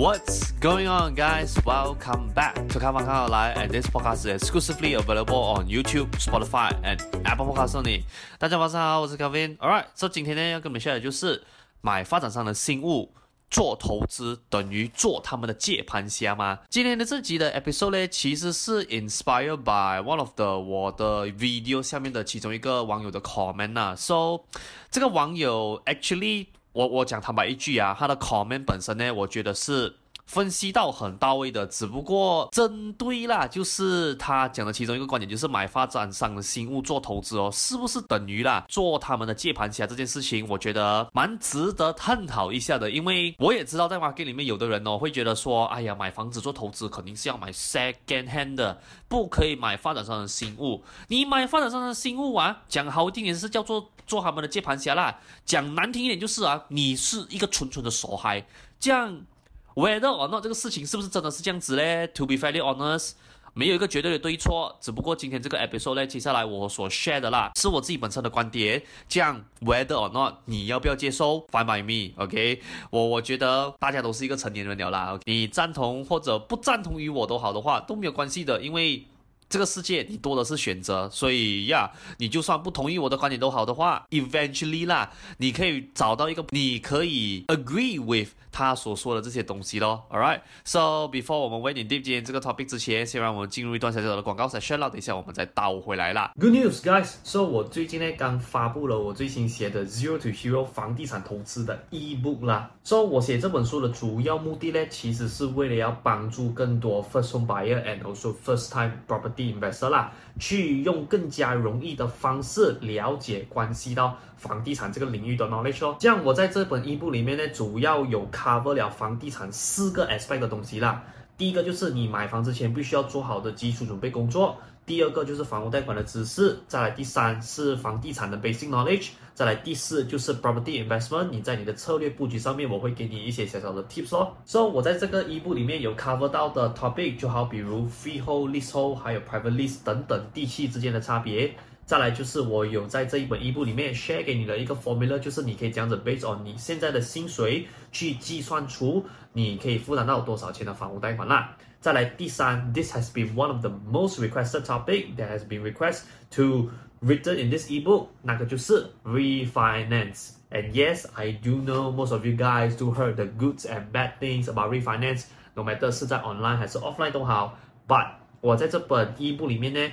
What's going on, guys? Welcome back to 开房看好来 and this podcast is exclusively available on YouTube, Spotify, and Apple Podcasts only. 大家晚上好，我是 Kevin. Alright, so 今天呢要跟你们 share 的就是买发展商的新物做投资等于做他们的接盘侠吗？今天的这集的 episode 呢，其实是 inspired by one of the 我的 video 下面的其中一个网友的 comment 啊。So 这个网友 actually 我我讲坦白一句啊，他的 comment 本身呢，我觉得是分析到很到位的，只不过针对啦，就是他讲的其中一个观点，就是买发展商的新物做投资哦，是不是等于啦做他们的接盘侠这件事情？我觉得蛮值得探讨一下的，因为我也知道在 market 里面有的人哦会觉得说，哎呀，买房子做投资肯定是要买 second hand 的，不可以买发展商的新物。你买发展商的新物啊，讲好听点是叫做做他们的接盘侠啦，讲难听一点就是啊，你是一个纯纯的傻孩，这样。Whether or not 这个事情是不是真的是这样子嘞？To be fairly honest，没有一个绝对的对错，只不过今天这个 episode 呢，接下来我所 share 的啦，是我自己本身的观点。这样 Whether or not 你要不要接受？Fine by me，OK？我我觉得大家都是一个成年人了啦，OK？你赞同或者不赞同于我都好的话都没有关系的，因为这个世界你多的是选择，所以呀你就算不同意我的观点都好的话，eventually 啦，你可以找到一个你可以 agree with。他所说的这些东西咯 All right, so before 我们 wade in deep 今天这个 topic 之前，先让我们进入一段小小的广告 session，等一下我们再倒回来啦。Good news, guys！So 我最近呢刚发布了我最新写的 Zero to Hero 房地产投资的 ebook 啦。So 我写这本书的主要目的呢，其实是为了要帮助更多 first home buyer and also first time property investor 啦，去用更加容易的方式了解关系到房地产这个领域的 knowledge 哦。这样我在这本 e 部里面呢，主要有 cover 了房地产四个 aspect 的东西啦。第一个就是你买房之前必须要做好的基础准备工作。第二个就是房屋贷款的知识。再来第三是房地产的 basic knowledge。再来第四就是 property investment。你在你的策略布局上面，我会给你一些小小的 tips 哦。所以我在这个一部里面有 cover 到的 topic，就好比如 freehold、leasehold，还有 private lease 等等地契之间的差别。再来就是我有在这一本一部里面 share 给你的一个 formula，就是你可以这样子 based on 你现在的薪水去计算出你可以负担到多少钱的房屋贷款啦。再来第三，this has been one of the most requested topic that has been requested to written in this ebook，那个就是 refinance。And yes, I do know most of you guys do heard the goods and bad things about refinance. No matter 是在 online 还是 offline 都好，but 我在这本 ebook 里面呢。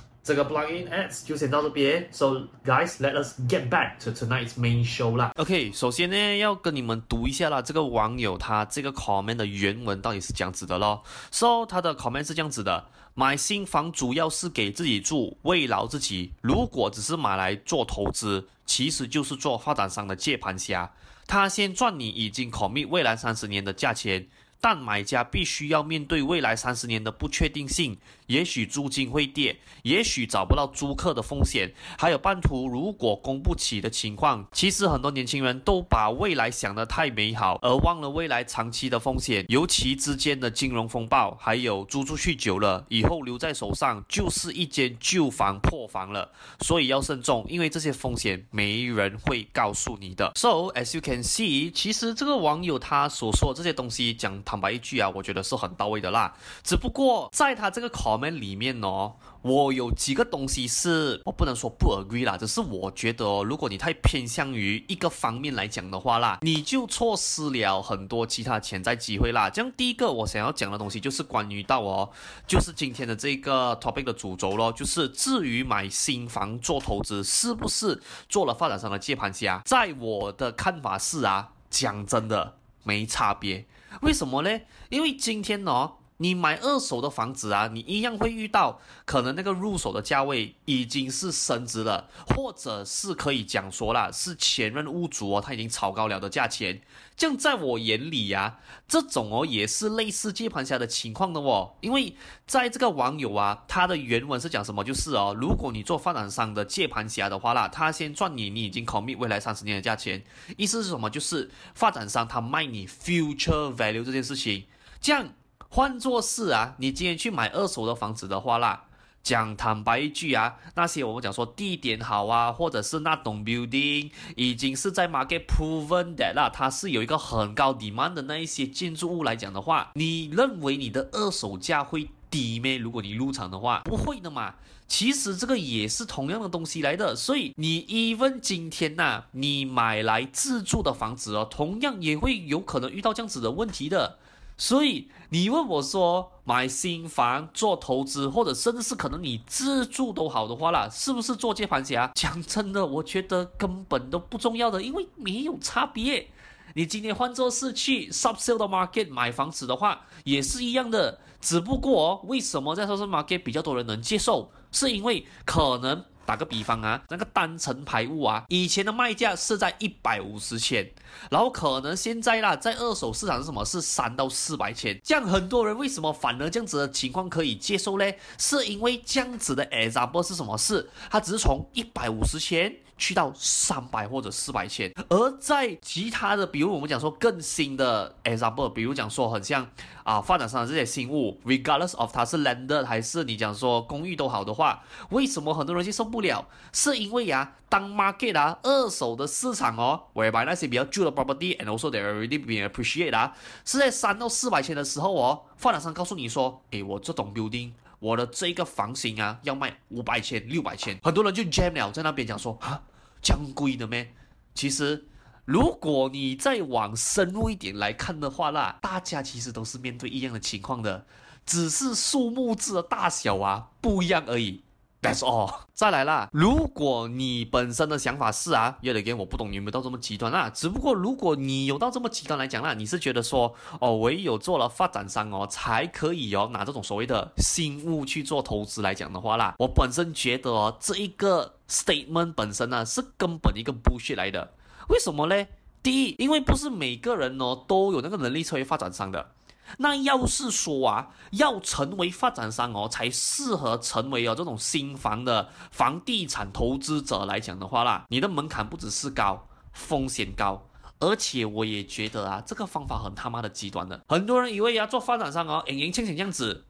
这个 plugin ads 就先到这边，So guys，let us get back to tonight's main show 啦。OK，首先呢，要跟你们读一下啦，这个网友他这个 comment 的原文到底是这样子的咯。So 他的 comment 是这样子的：买新房主要是给自己住，慰劳自己。如果只是买来做投资，其实就是做发展商的接盘侠。他先赚你已经 commit 未来三十年的价钱。但买家必须要面对未来三十年的不确定性，也许租金会跌，也许找不到租客的风险，还有半途如果供不起的情况。其实很多年轻人都把未来想得太美好，而忘了未来长期的风险，尤其之间的金融风暴，还有租出去久了以后留在手上就是一间旧房破房了。所以要慎重，因为这些风险没人会告诉你的。So as you can see，其实这个网友他所说的这些东西讲。坦白一句啊，我觉得是很到位的啦。只不过在他这个考我们里面哦，我有几个东西是我不能说不 agree 啦，只是我觉得哦，如果你太偏向于一个方面来讲的话啦，你就错失了很多其他潜在机会啦。这样第一个我想要讲的东西就是关于到哦，就是今天的这个 topic 的主轴咯，就是至于买新房做投资是不是做了发展商的接盘侠，在我的看法是啊，讲真的没差别。为什么呢？因为今天哦。你买二手的房子啊，你一样会遇到可能那个入手的价位已经是升值了，或者是可以讲说啦，是前任屋主哦，他已经炒高了的价钱。这样在我眼里呀、啊，这种哦也是类似接盘侠的情况的哦。因为在这个网友啊，他的原文是讲什么？就是哦，如果你做发展商的接盘侠的话啦，他先赚你，你已经考虑未来三十年的价钱。意思是什么？就是发展商他卖你 future value 这件事情，这样。换作是啊，你今天去买二手的房子的话啦，讲坦白一句啊，那些我们讲说地点好啊，或者是那栋 building 已经是在 market proven that 啦，它是有一个很高 demand 的那一些建筑物来讲的话，你认为你的二手价会低咩？如果你入场的话，不会的嘛。其实这个也是同样的东西来的，所以你 even 今天呐、啊，你买来自住的房子哦，同样也会有可能遇到这样子的问题的。所以你问我说买新房做投资，或者甚至是可能你自住都好的话啦，是不是做接盘侠？讲真的，我觉得根本都不重要的，因为没有差别。你今天换作是去 subsale 的 market 买房子的话，也是一样的。只不过为什么在 subsale market 比较多人能接受？是因为可能。打个比方啊，那个单层排屋啊，以前的卖价是在一百五十千，然后可能现在啦，在二手市场是什么？是三到四百千。这样很多人为什么反而这样子的情况可以接受呢？是因为这样子的 example 是什么事？它只是从一百五十千。去到三百或者四百千，而在其他的，比如我们讲说更新的 example，比如讲说很像啊发展商的这些新物，regardless of 它是 landed 还是你讲说公寓都好的话，为什么很多人接受不了？是因为呀、当 market 啊二手的市场哦，whereby 那些比较旧的 property and also they already been appreciated 啊，是在三到四百千的时候哦，发展商告诉你说，诶，我这栋 building。我的这个房型啊，要卖五百千、六百千，很多人就 jam 了，在那边讲说啊，将贵的咩？其实，如果你再往深入一点来看的话啦，大家其实都是面对一样的情况的，只是数目字的大小啊不一样而已。That's all。再来啦，如果你本身的想法是啊，有点我不懂你有没有到这么极端啦。只不过如果你有到这么极端来讲啦，你是觉得说哦，唯有做了发展商哦，才可以哦拿这种所谓的新物去做投资来讲的话啦，我本身觉得哦，这一个 statement 本身呢是根本一个 bullshit 来的。为什么呢？第一，因为不是每个人哦都有那个能力成为发展商的。那要是说啊，要成为发展商哦，才适合成为哦这种新房的房地产投资者来讲的话啦，你的门槛不只是高，风险高，而且我也觉得啊，这个方法很他妈的极端的。很多人以为要做发展商哦，赢赢钱钱这样子，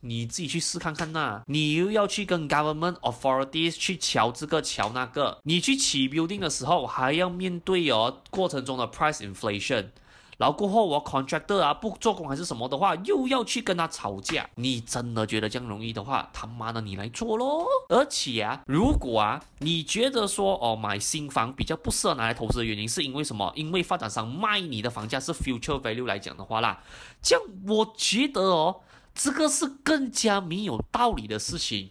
你自己去试看看呐。你又要去跟 government authorities 去敲这个敲那个，你去起 building 的时候还要面对哦过程中的 price inflation。然后过后我 contractor 啊不做工还是什么的话，又要去跟他吵架。你真的觉得这样容易的话，他妈的你来做咯。而且啊，如果啊你觉得说哦买新房比较不适合拿来投资的原因是因为什么？因为发展商卖你的房价是 future value 来讲的话啦，这样我觉得哦这个是更加没有道理的事情。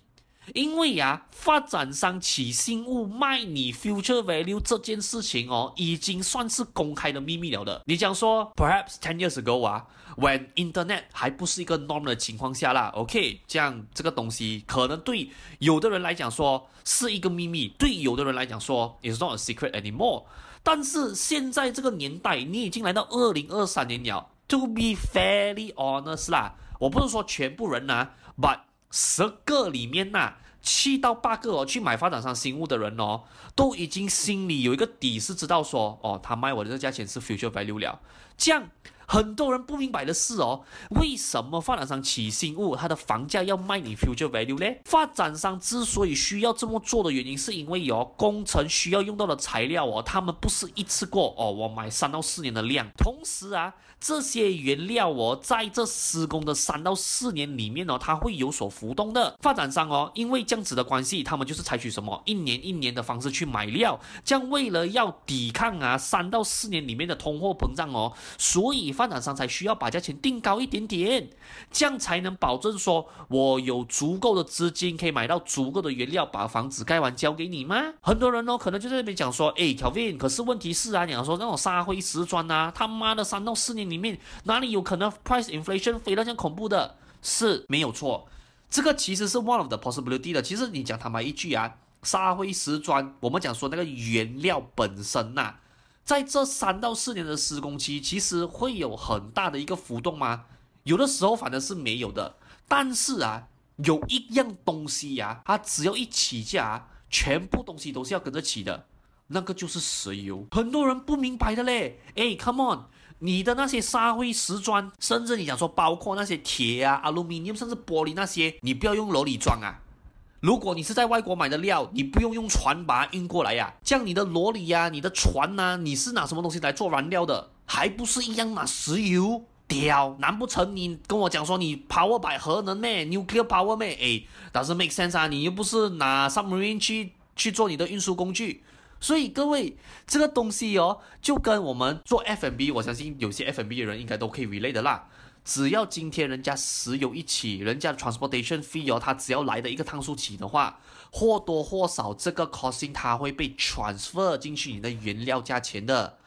因为呀，发展商起新物卖你 future value 这件事情哦，已经算是公开的秘密了的。你讲说，perhaps ten years ago 啊，when internet 还不是一个 norm 的情况下啦，OK，这样这个东西可能对有的人来讲说是一个秘密，对有的人来讲说 is not a secret anymore。但是现在这个年代，你已经来到二零二三年了，to be fairly honest 啦，我不是说全部人呐，but 十个里面呐、七到八个哦，去买发展商新物的人哦，都已经心里有一个底，是知道说，哦，他卖我的这个价钱是 future value 了。这样很多人不明白的是哦，为什么发展商起新物，它的房价要卖你 future value 呢？发展商之所以需要这么做的原因，是因为、哦、工程需要用到的材料哦，他们不是一次过哦，我买三到四年的量。同时啊，这些原料哦，在这施工的三到四年里面哦，它会有所浮动的。发展商哦，因为这样子的关系，他们就是采取什么一年一年的方式去买料，这样为了要抵抗啊三到四年里面的通货膨胀哦，所以。发展商才需要把价钱定高一点点，这样才能保证说我有足够的资金可以买到足够的原料，把房子盖完交给你吗？很多人哦，可能就在那边讲说，哎，Kelvin，可是问题是啊，你要说那种沙灰石砖啊，他妈的三到四年里面哪里有可能 price inflation 飞到这样恐怖的？是没有错，这个其实是 one of the possibility 的。其实你讲他妈一句啊，沙灰石砖，我们讲说那个原料本身呐、啊。在这三到四年的施工期，其实会有很大的一个浮动吗？有的时候反正是没有的。但是啊，有一样东西呀、它只要一起价，全部东西都是要跟着起的，那个就是石油。很多人不明白的嘞。哎，come on，你的那些沙灰石砖，甚至你想说包括那些铁啊、aluminium，甚至玻璃那些，你不要用楼里装啊。如果你是在外国买的料，你不用用船把它运过来呀、啊，像你的罗里呀、你的船呐、你是拿什么东西来做燃料的？还不是一样拿石油？屌，难不成你跟我讲说你 power by 核能咩？nuclear power 咩？哎，但是 make sense 啊，你又不是拿 submarine 去去做你的运输工具，所以各位这个东西哦，就跟我们做 F&B，我相信有些 F&B 的人应该都可以 relate 的啦。只要今天人家石油一起，人家 transportation fee 哦，他只要来的一个趟数起的话，或多或少这个 costing 它会被 transfer 进去你的原料价钱的。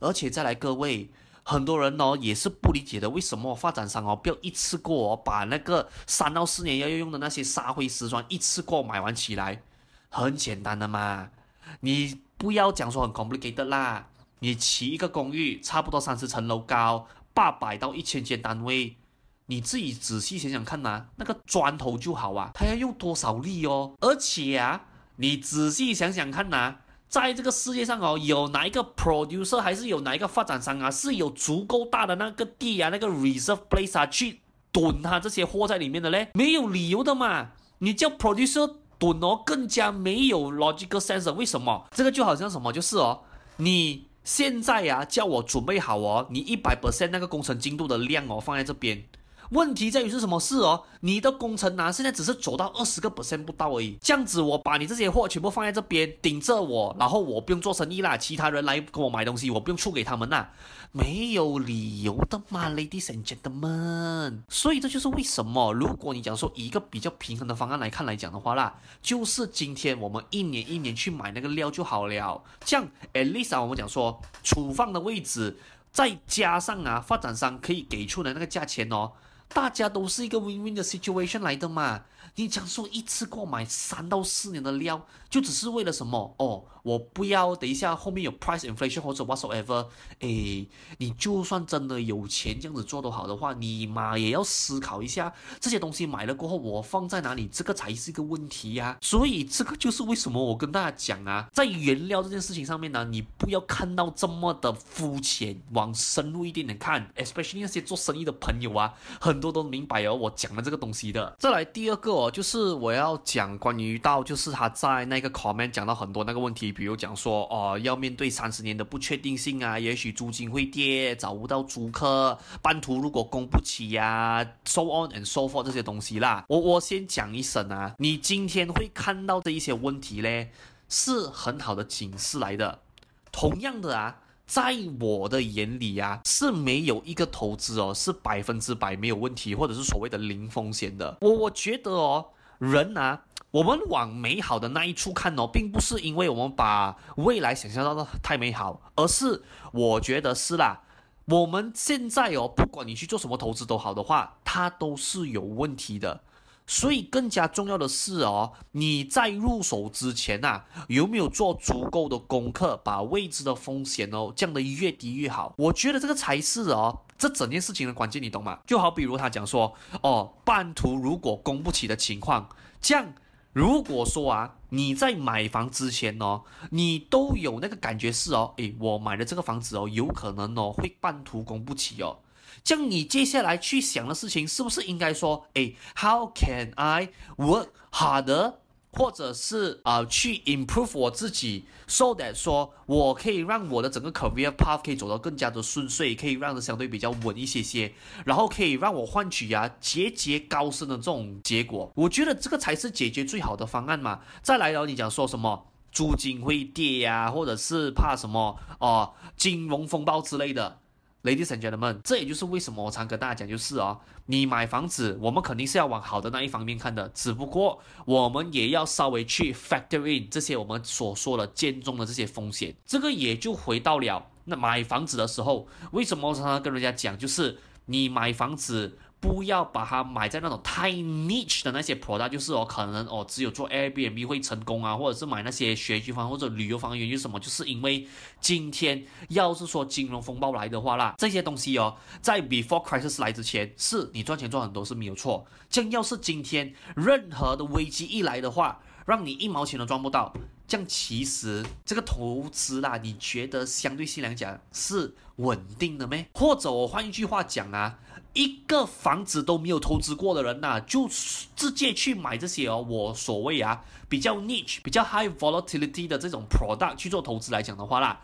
而且再来各位，很多人哦也是不理解的，为什么发展商哦不要一次过把那个三到四年要用的那些沙灰石砖一次过买完起来？很简单的嘛，你不要讲说很 complicated 啦，你起一个公寓差不多三十层楼高。八百到一千间单位，你自己仔细想想看呐、那个砖头就好啊，它要用多少力哦？而且啊，你仔细想想看呐、在这个世界上哦，有哪一个 producer 还是有哪一个发展商啊，是有足够大的那个地啊，那个 reserve place 啊，去囤它这些货在里面的嘞？没有理由的嘛！你叫 producer 囤哦，更加没有 logical sense。为什么？这个就好像什么，就是哦，你。现在呀、啊，叫我准备好哦，你一百 percent 那个工程进度的量哦，放在这边。问题在于是什么事哦？你的工程呢、啊，现在只是走到二十个 percent 不到而已。这样子，我把你这些货全部放在这边顶着我，然后我不用做生意啦，其他人来跟我买东西，我不用出给他们啦，没有理由的嘛，ladies and gentlemen。所以这就是为什么，如果你讲说一个比较平衡的方案来看来讲的话啦，就是今天我们一年一年去买那个料就好了。这样，at least 啊，我们讲说储放的位置，再加上啊，发展商可以给出的那个价钱哦。大家都是一个 win-win 的 situation 来的嘛。你讲说一次购买三到四年的料，就只是为了什么？哦，我不要等一下后面有 price inflation 或者 whatsoever。诶，你就算真的有钱这样子做都好的话，你嘛也要思考一下，这些东西买了过后我放在哪里，这个才是一个问题呀、所以这个就是为什么我跟大家讲啊，在原料这件事情上面呢，你不要看到这么的肤浅，往深入一点点看，especially 那些做生意的朋友啊，很多都明白哦，我讲的这个东西的。再来第二个哦。就是我要讲关于到，就是他在那个 comment 讲到很多那个问题，比如讲说哦，要面对三十年的不确定性啊，也许租金会跌，找不到租客，半途如果供不起呀、啊，so on and so forth 这些东西啦。我我先讲一声啊，你今天会看到这一些问题嘞，是很好的警示来的。同样的啊。在我的眼里啊，是没有一个投资哦是百分之百没有问题，或者是所谓的零风险的。我我觉得哦，人啊，我们往美好的那一处看哦，并不是因为我们把未来想象到的太美好，而是我觉得是啦。我们现在哦，不管你去做什么投资都好的话，它都是有问题的。所以更加重要的是哦，你在入手之前呐、啊，有没有做足够的功课，把未知的风险哦降得越低越好？我觉得这个才是哦，这整件事情的关键，你懂吗？就好比如他讲说，哦，半途如果供不起的情况，这样如果说啊，你在买房之前哦，你都有那个感觉是哦，诶，我买的这个房子哦，有可能哦会半途供不起哦。这样你接下来去想的事情是不是应该说，诶，How can I work harder？或者是啊、去 improve 我自己，so that 说我可以让我的整个 career path 可以走得更加的顺遂，可以让的相对比较稳一些些，然后可以让我换取啊节节高升的这种结果。我觉得这个才是解决最好的方案嘛。再来了，你讲说什么租金会跌呀、或者是怕什么哦、呃、金融风暴之类的。Ladies and gentlemen，这也就是为什么我常跟大家讲，就是哦，你买房子，我们肯定是要往好的那一方面看的，只不过我们也要稍微去 factor in 这些我们所说的建中的这些风险。这个也就回到了那买房子的时候，为什么我常常跟人家讲，就是你买房子。不要把它买在那种太 niche 的那些 product，就是哦，可能哦，只有做 Airbnb 会成功啊，或者是买那些学区房或者旅游房，原因什么？就是因为今天要是说金融风暴来的话啦，这些东西哦，在 before crisis 来之前，是你赚钱赚很多是没有错。这样要是今天任何的危机一来的话，让你一毛钱都赚不到，这样其实这个投资啦，你觉得相对性来讲是稳定的咩？或者我换一句话讲啊？一个房子都没有投资过的人呐、啊，就直接去买这些哦，我所谓啊比较 niche、比较 high volatility 的这种 product 去做投资来讲的话啦，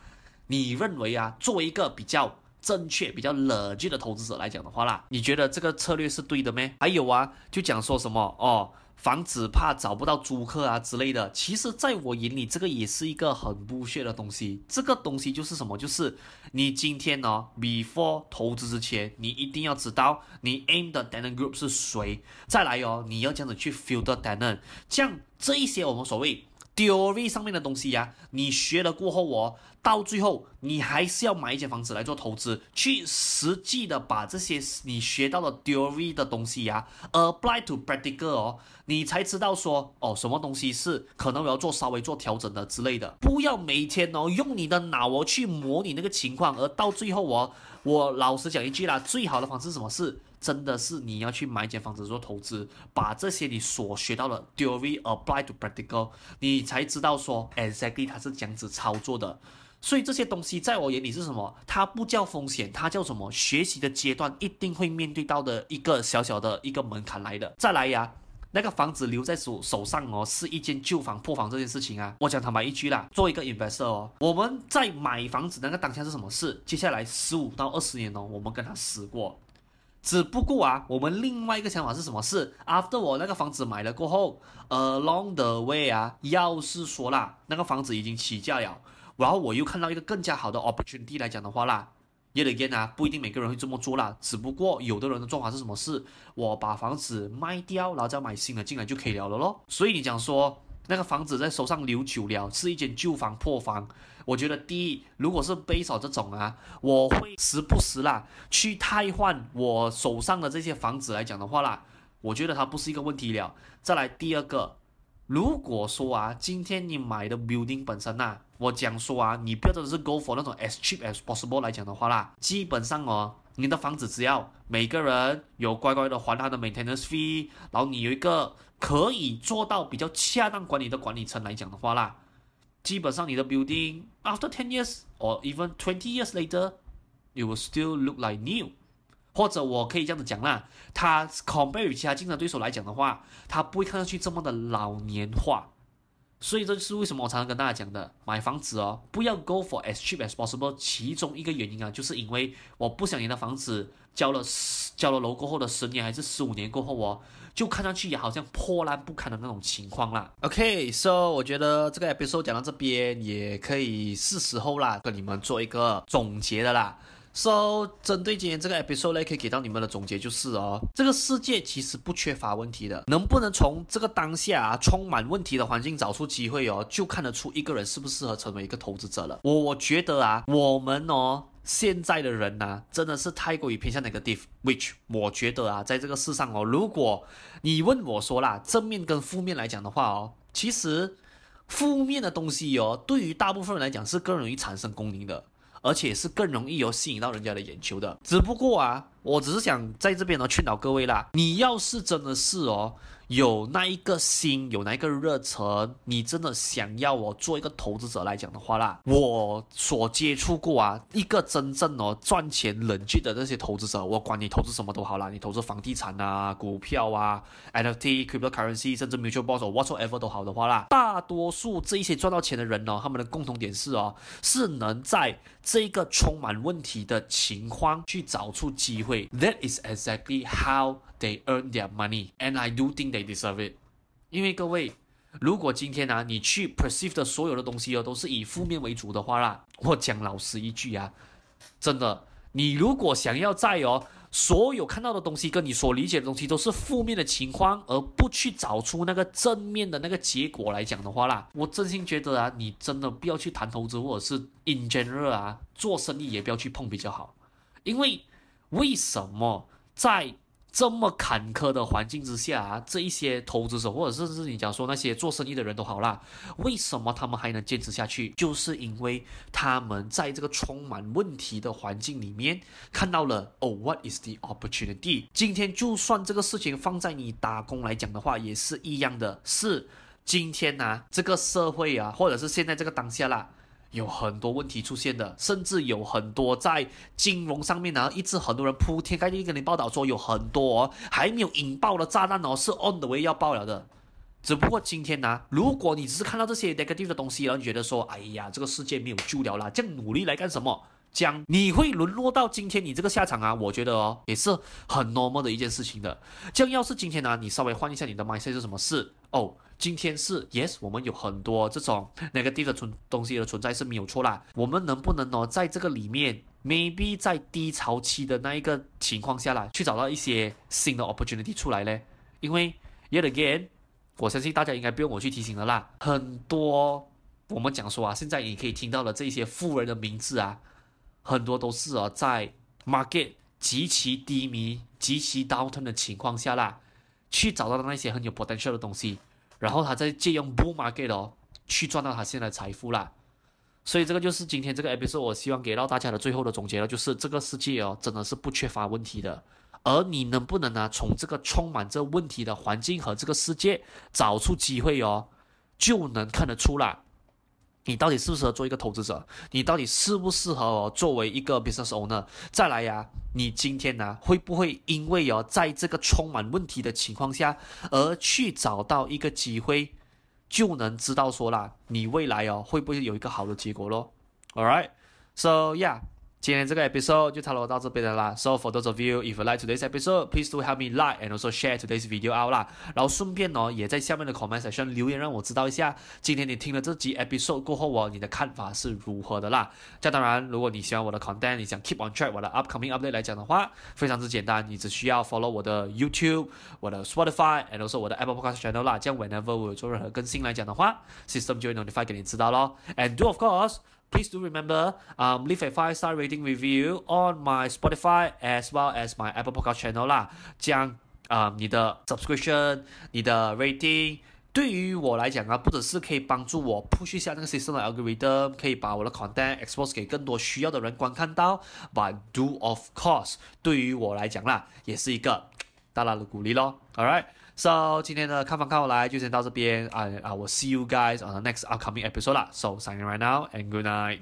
你认为啊，作为一个比较正确、比较冷静的投资者来讲的话啦，你觉得这个策略是对的咩？还有啊，就讲说什么哦？房子怕找不到租客啊之类的，其实在我眼里，这个也是一个很不屑的东西。这个东西就是什么？就是你今天呢，before 投资之前，你一定要知道你 aim 的 tenant group 是谁。再来哦，你要这样子去 filter tenant，像这一些我们所谓。theory 上面的东西呀、你学了过后哦，到最后你还是要买一间房子来做投资，去实际的把这些你学到的 theory 的东西呀、啊、apply to practical 哦，你才知道说哦，什么东西是可能我要做稍微做调整的之类的。不要每天哦用你的脑哦去模拟那个情况，而到最后哦，我老实讲一句啦，最好的方式是什么是？真的是你要去买一间房子做投资，把这些你所学到的 theory apply to practical，你才知道说 exactly 它是这样子操作的。所以这些东西在我眼里是什么？它不叫风险，它叫什么？学习的阶段一定会面对到的一个小小的一个门槛来的。再来呀，那个房子留在手手上哦，是一间旧房破房这件事情啊，我讲坦白一句啦，做一个 investor 哦，我们在买房子那个当下是什么事？接下来十五到二十年哦，我们跟他死过。只不过啊，我们另外一个想法是什么？事 after 我那个房子买了过后，along the way 啊，要是说啦，那个房子已经起价了，然后我又看到一个更加好的 opportunity 来讲的话啦，yet again 啊，不一定每个人会这么做啦。只不过有的人的做法是什么？是我把房子卖掉，然后再买新的进来就可以了了咯。所以你讲说。那个房子在手上留久了，是一间旧房破房。我觉得第一，如果是背手这种啊，我会时不时啦去汰换我手上的这些房子来讲的话啦，我觉得它不是一个问题了。再来第二个，如果说啊，今天你买的 building 本身呐、啊，我讲说啊，你不要真的是 go for 那种 as cheap as possible 来讲的话啦，基本上哦，你的房子只要每个人有乖乖的还他的 maintenance fee，然后你有一个。可以做到比较恰当管理的管理层来讲的话啦，基本上你的 building after ten years or even twenty years later，it will still look like new。或者我可以这样子讲啦，它 compare 与其他竞争对手来讲的话，它不会看上去这么的老年化。所以这就是为什么我常常跟大家讲的，买房子哦，不要 go for as cheap as possible。其中一个原因啊，就是因为我不想你的房子交了交了楼过后的十年还是十五年过后哦，就看上去也好像破烂不堪的那种情况啦。OK，so 我觉得这个 episode 讲到这边也可以是时候啦，跟你们做一个总结的啦。So，针对今天这个 episode 呢，可以给到你们的总结就是哦，这个世界其实不缺乏问题的，能不能从这个当下啊充满问题的环境找出机会哦，就看得出一个人适不适合成为一个投资者了。我我觉得啊，我们哦现在的人呐，真的是太过于偏向 negative，which 我觉得啊，在这个世上哦，如果你问我说啦，正面跟负面来讲的话哦，其实负面的东西哦，对于大部分人来讲是更容易产生共鸣的。而且是更容易有吸引到人家的眼球的。只不过啊，我只是想在这边呢劝导各位啦，你要是真的是哦。有那一个心，有那一个热忱，你真的想要我做一个投资者来讲的话啦，我所接触过啊，一个真正哦赚钱冷静的那些投资者，我管你投资什么都好啦，你投资房地产啊、股票啊、NFT、cryptocurrency，甚至 mutual bonds whatsoever 都好的话啦，大多数这一些赚到钱的人呢，他们的共同点是哦，是能在这个充满问题的情况去找出机会。That is exactly how they earn their money, and I do think they deserve it。因为各位，如果今天啊，你去 perceive 的所有的东西哦，都是以负面为主的话啦，我讲老实一句啊，真的，你如果想要在哦，所有看到的东西跟你所理解的东西都是负面的情况，而不去找出那个正面的那个结果来讲的话啦，我真心觉得啊，你真的不要去谈投资，或者是 in general 啊，做生意也不要去碰比较好。因为为什么在这么坎坷的环境之下啊，这一些投资者或者甚至你讲说那些做生意的人都好啦，为什么他们还能坚持下去？就是因为他们在这个充满问题的环境里面看到了哦，what is the opportunity？今天就算这个事情放在你打工来讲的话，也是一样的，是今天呐、这个社会啊，或者是现在这个当下啦。有很多问题出现的，甚至有很多在金融上面呢，一直很多人铺天盖地跟你报道说有很多哦，还没有引爆的炸弹哦，是 on the way 要爆了的。只不过今天呢，如果你只是看到这些 negative 的东西，然后你觉得说，哎呀，这个世界没有救了啦，这样努力来干什么？这样你会沦落到今天你这个下场啊？我觉得哦，也是很 normal 的一件事情的。这样要是今天呢，你稍微换一下你的 mindset 是什么事哦？今天是 yes，我们有很多这种 negative 的存东西的存在是没有错啦。我们能不能呢，在这个里面，maybe 在低潮期的那一个情况下啦，去找到一些新的 opportunity 出来呢？因为 yet again，我相信大家应该不用我去提醒了啦。很多我们讲说啊，现在你可以听到的这些富人的名字啊，很多都是啊，在 market 极其低迷、极其 downturn 的情况下啦，去找到那些很有 potential 的东西。然后他再借用 bull market 哦，去赚到他现在的财富啦。所以这个就是今天这个 episode 我希望给到大家的最后的总结了，就是这个世界哦，真的是不缺乏问题的。而你能不能呢，从这个充满着问题的环境和这个世界找出机会哦，就能看得出来。你到底适不适合做一个投资者？你到底适不适合哦作为一个 business owner？再来呀，你今天呢会不会因为哦在这个充满问题的情况下而去找到一个机会，就能知道说啦，你未来哦会不会有一个好的结果咯？All right, so yeah. 今天这个 episode 就差不多到这边了啦。So for those of you if you like today's episode, please do help me like and also share today's video out 啦。然后顺便呢，也在下面的 comment section 留言，让我知道一下，今天你听了这集 episode 过后哦，你的看法是如何的啦。这当然，如果你喜欢我的 content，你想 keep on track 我的 upcoming update 来讲的话，非常之简单，你只需要 follow 我的 YouTube、我的 Spotify and also 我的 Apple Podcast channel 啦。这样 whenever 我有做任何更新来讲的话，system 就会 notify 给你知道咯。And do of course。Please do remember, um, leave a five star rating review on my Spotify as well as my Apple Podcast channel 啦。这样啊，你的 subscription、你的 rating 对于我来讲啊，不只是可以帮助我 push 一下那个 system 的 algorithm，可以把我的 content expose 给更多需要的人观看到。But do of course，对于我来讲啦，也是一个大大的鼓励咯。All right.。So 今天的看房看后来就先到这边啊啊，我 see you guys on the next upcoming episode 啦。So signing right now and good night.